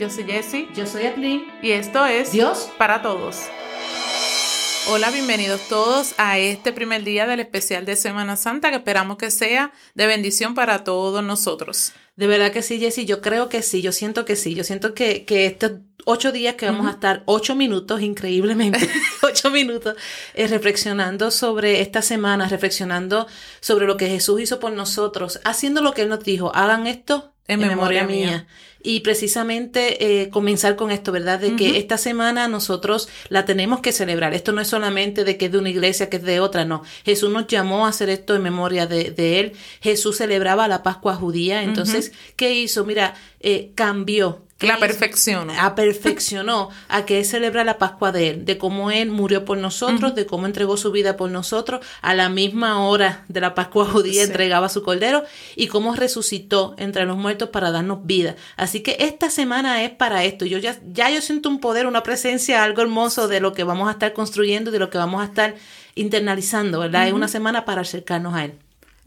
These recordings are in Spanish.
Yo soy Jessie. Yo soy Atlin. Y esto es Dios para todos. Hola, bienvenidos todos a este primer día del especial de Semana Santa que esperamos que sea de bendición para todos nosotros. De verdad que sí, Jessie, yo creo que sí, yo siento que sí, yo siento que, que estos ocho días que vamos a estar, ocho minutos, increíblemente, ocho minutos, eh, reflexionando sobre esta semana, reflexionando sobre lo que Jesús hizo por nosotros, haciendo lo que Él nos dijo, hagan esto en, memoria, mía. Y precisamente eh, comenzar con esto, ¿verdad? De que esta semana nosotros la tenemos que celebrar. Esto no es solamente de que es de una iglesia, que es de otra, no. Jesús nos llamó a hacer esto en memoria de, de Él. Jesús celebraba la Pascua judía. Entonces, ¿qué hizo? Mira, eh, cambió la perfeccionó. A perfeccionó a que celebra la Pascua de Él, de cómo Él murió por nosotros, de cómo entregó su vida por nosotros, a la misma hora de la Pascua judía entregaba su cordero y cómo resucitó entre los muertos para darnos vida. Así que esta semana es para esto. Yo ya, ya yo siento un poder, una presencia, algo hermoso de lo que vamos a estar construyendo, de lo que vamos a estar internalizando, ¿verdad? Es una semana para acercarnos a Él.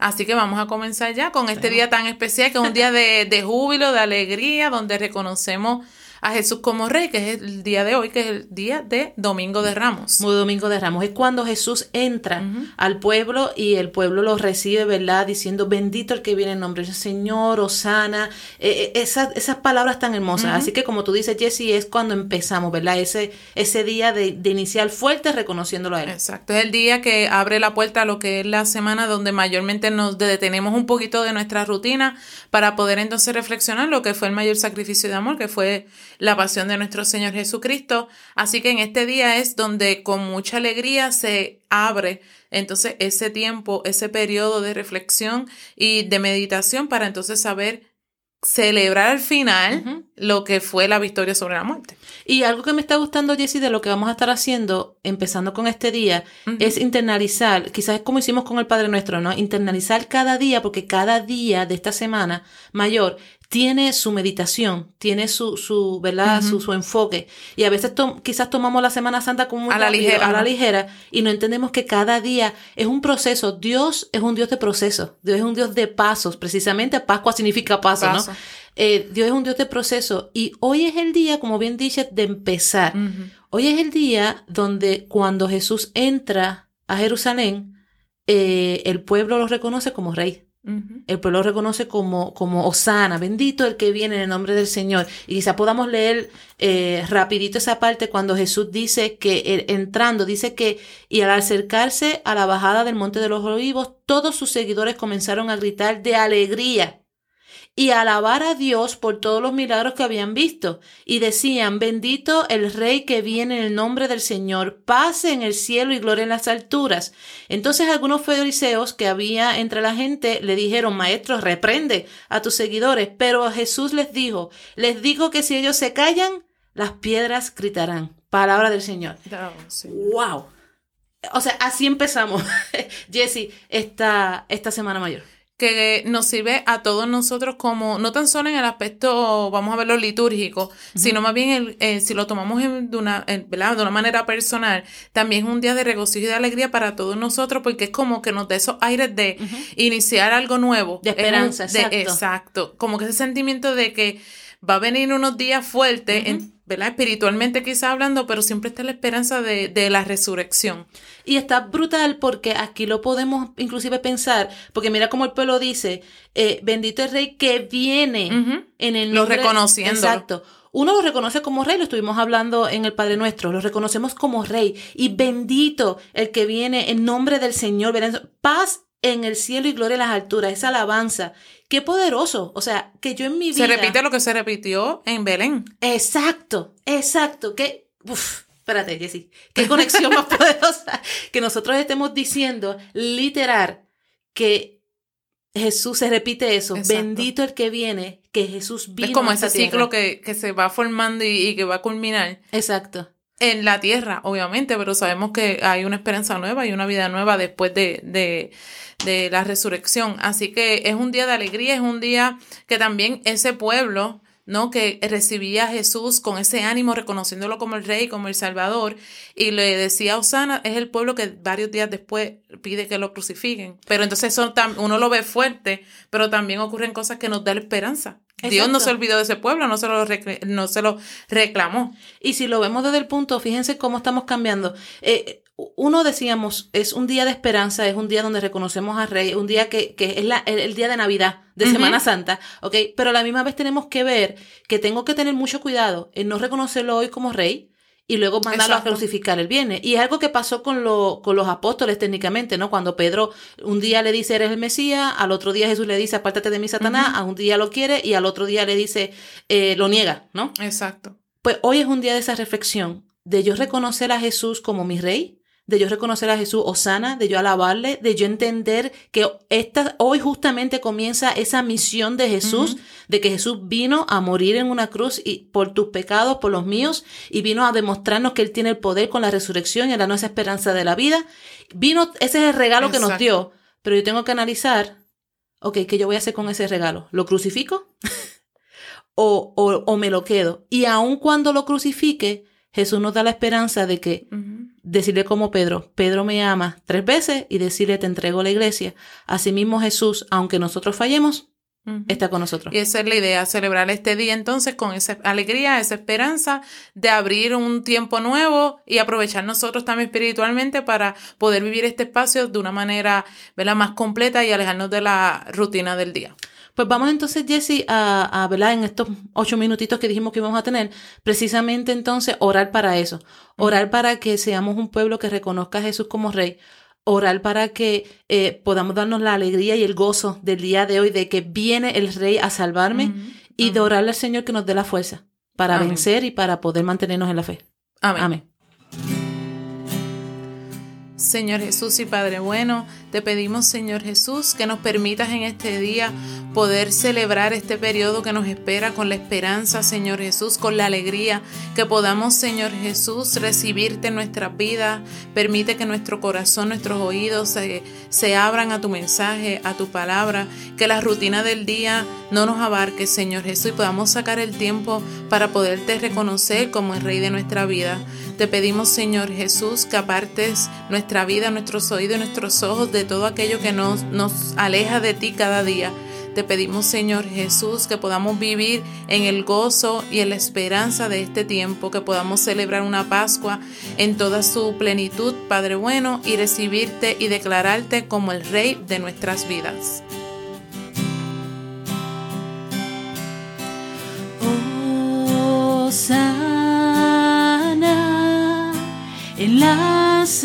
Así que vamos a comenzar ya con este día tan especial, que es un día de, de júbilo, de alegría, donde reconocemos a Jesús como rey, que es el día de hoy, que es el día de Domingo de Ramos. Muy Domingo de Ramos. Es cuando Jesús entra al pueblo y el pueblo lo recibe, ¿verdad? Diciendo, bendito el que viene en nombre del Señor, Osana. Eh, eh, esas, esas palabras tan hermosas. Así que como tú dices, Jesse, es cuando empezamos, ¿verdad? Ese, ese día de, de iniciar fuerte reconociéndolo a Él. Exacto. Es el día que abre la puerta a lo que es la semana donde mayormente nos detenemos un poquito de nuestra rutina para poder entonces reflexionar lo que fue el mayor sacrificio de amor, que fue la pasión de nuestro Señor Jesucristo. Así que en este día es donde con mucha alegría se abre entonces ese tiempo, ese periodo de reflexión y de meditación para entonces saber celebrar al final lo que fue la victoria sobre la muerte. Y algo que me está gustando, Jessie, de lo que vamos a estar haciendo, empezando con este día, es internalizar, quizás es como hicimos con el Padre Nuestro, ¿no? Internalizar cada día, porque cada día de esta semana mayor tiene su meditación, tiene su, su ¿verdad? su, su, enfoque. Y a veces quizás tomamos la Semana Santa como a la, ligera, a la ligera y no entendemos que cada día es un proceso. Dios es un Dios de proceso. Dios es un Dios de pasos. Precisamente Pascua significa paso, ¿no? Eh, Dios es un Dios de proceso. Y hoy es el día, como bien dice, de empezar. Hoy es el día donde cuando Jesús entra a Jerusalén, eh, el pueblo lo reconoce como rey. El pueblo reconoce como, como Osana, bendito el que viene en el nombre del Señor. Y quizá podamos leer eh, rapidito esa parte cuando Jesús dice que entrando, dice que y al acercarse a la bajada del monte de los olivos, todos sus seguidores comenzaron a gritar de alegría y alabar a Dios por todos los milagros que habían visto, y decían, bendito el Rey que viene en el nombre del Señor, paz en el cielo y gloria en las alturas. Entonces algunos fariseos que había entre la gente le dijeron, Maestro, reprende a tus seguidores, pero Jesús les dijo, les digo que si ellos se callan, las piedras gritarán. Palabra del Señor. ¡Wow! O sea, así empezamos, Jesse, esta, esta semana mayor que nos sirve a todos nosotros como, no tan solo en el aspecto, vamos a verlo litúrgico, sino más bien el, eh, si lo tomamos de, una, de una manera personal, también es un día de regocijo y de alegría para todos nosotros porque es como que nos da esos aires de iniciar algo nuevo. De esperanza, exacto. exacto. Como que ese sentimiento de que va a venir unos días fuertes, ¿verdad? Espiritualmente quizá hablando, pero siempre está la esperanza de, de, la resurrección. Y está brutal porque aquí lo podemos inclusive pensar, porque mira como el pueblo dice, eh, bendito el rey que viene en el nombre. Lo reconociendo. Exacto. Uno lo reconoce como rey, lo estuvimos hablando en el Padre Nuestro, lo reconocemos como rey. Y bendito el que viene en nombre del Señor. Paz en el cielo y gloria en las alturas, esa alabanza. Qué poderoso. O sea, que yo en mi vida. Se repite lo que se repitió en Belén. Exacto, exacto. Que. Uf, espérate, Jessy. Qué conexión más poderosa. Que nosotros estemos diciendo, literal, que Jesús se repite eso. Bendito el que viene, que Jesús vino. Es como ese ciclo que, que, se va formando y, que va a culminar. Exacto en la tierra, obviamente, pero sabemos que hay una esperanza nueva y una vida nueva después de, de, de la resurrección. Así que es un día de alegría, es un día que también ese pueblo ¿no? Que recibía a Jesús con ese ánimo, reconociéndolo como el rey, como el salvador, y le decía, Osana, es el pueblo que varios días después pide que lo crucifiquen. Pero entonces eso uno lo ve fuerte, pero también ocurren cosas que nos dan esperanza. Dios no se olvidó de ese pueblo, no se, lo no se lo reclamó. Y si lo vemos desde el punto, fíjense cómo estamos cambiando. Eh, uno decíamos, es un día de esperanza, es un día donde reconocemos al Rey, un día que, que es la, el, día de Navidad, de Semana Santa, ¿ok? Pero a la misma vez tenemos que ver que tengo que tener mucho cuidado en no reconocerlo hoy como Rey y luego mandarlo a crucificar el viernes. Y es algo que pasó con, lo, con los apóstoles técnicamente, ¿no? Cuando Pedro un día le dice, eres el Mesías, al otro día Jesús le dice, apártate de mí, Satanás, a un día lo quiere y al otro día le dice, eh, lo niega, ¿no? Exacto. Pues hoy es un día de esa reflexión, de yo reconocer a Jesús como mi rey, de yo reconocer a Jesús Osana, de yo alabarle, de yo entender que esta, hoy justamente comienza esa misión de Jesús, de que Jesús vino a morir en una cruz y por tus pecados, por los míos, y vino a demostrarnos que Él tiene el poder con la resurrección y la nueva esperanza de la vida. Vino, ese es el regalo que nos dio, pero yo tengo que analizar, ok, ¿qué yo voy a hacer con ese regalo? ¿Lo crucifico? o, o, o me lo quedo. Y aun cuando lo crucifique, Jesús nos da la esperanza de que decirle como Pedro, Pedro me ama tres veces y decirle te entrego la iglesia. Asimismo Jesús, aunque nosotros fallemos, está con nosotros. Y esa es la idea, celebrar este día entonces con esa alegría, esa esperanza de abrir un tiempo nuevo y aprovechar nosotros también espiritualmente para poder vivir este espacio de una manera más completa y alejarnos de la rutina del día. Pues vamos entonces, Jesse, a, a ¿verdad? en estos ocho minutitos que dijimos que íbamos a tener, precisamente entonces orar para eso, orar para que seamos un pueblo que reconozca a Jesús como rey, orar para que eh, podamos darnos la alegría y el gozo del día de hoy de que viene el rey a salvarme y de orarle al Señor que nos dé la fuerza para vencer y para poder mantenernos en la fe. Amén. Amén. Señor Jesús y Padre bueno, te pedimos, Señor Jesús, que nos permitas en este día poder celebrar este periodo que nos espera con la esperanza, Señor Jesús, con la alegría, que podamos, Señor Jesús, recibirte en nuestras vidas. Permite que nuestro corazón, nuestros oídos se, se abran a tu mensaje, a tu palabra, que la rutina del día no nos abarque, Señor Jesús, y podamos sacar el tiempo para poderte reconocer como el Rey de nuestra vida. Te pedimos, Señor Jesús, que apartes nuestra vida, nuestros oídos nuestros ojos de todo aquello que nos, nos aleja de ti cada día. Te pedimos, Señor Jesús, que podamos vivir en el gozo y en la esperanza de este tiempo, que podamos celebrar una Pascua en toda su plenitud, Padre bueno, y recibirte y declararte como el Rey de nuestras vidas. Sana en las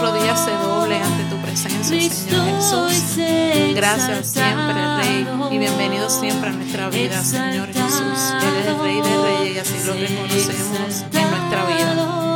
Jesús. Cada rodilla se doble ante tu presencia, Señor Jesús. Gracias siempre, Rey, y bienvenido siempre a nuestra vida, Señor Jesús. Eres el Rey de Reyes y así lo reconocemos en nuestra vida.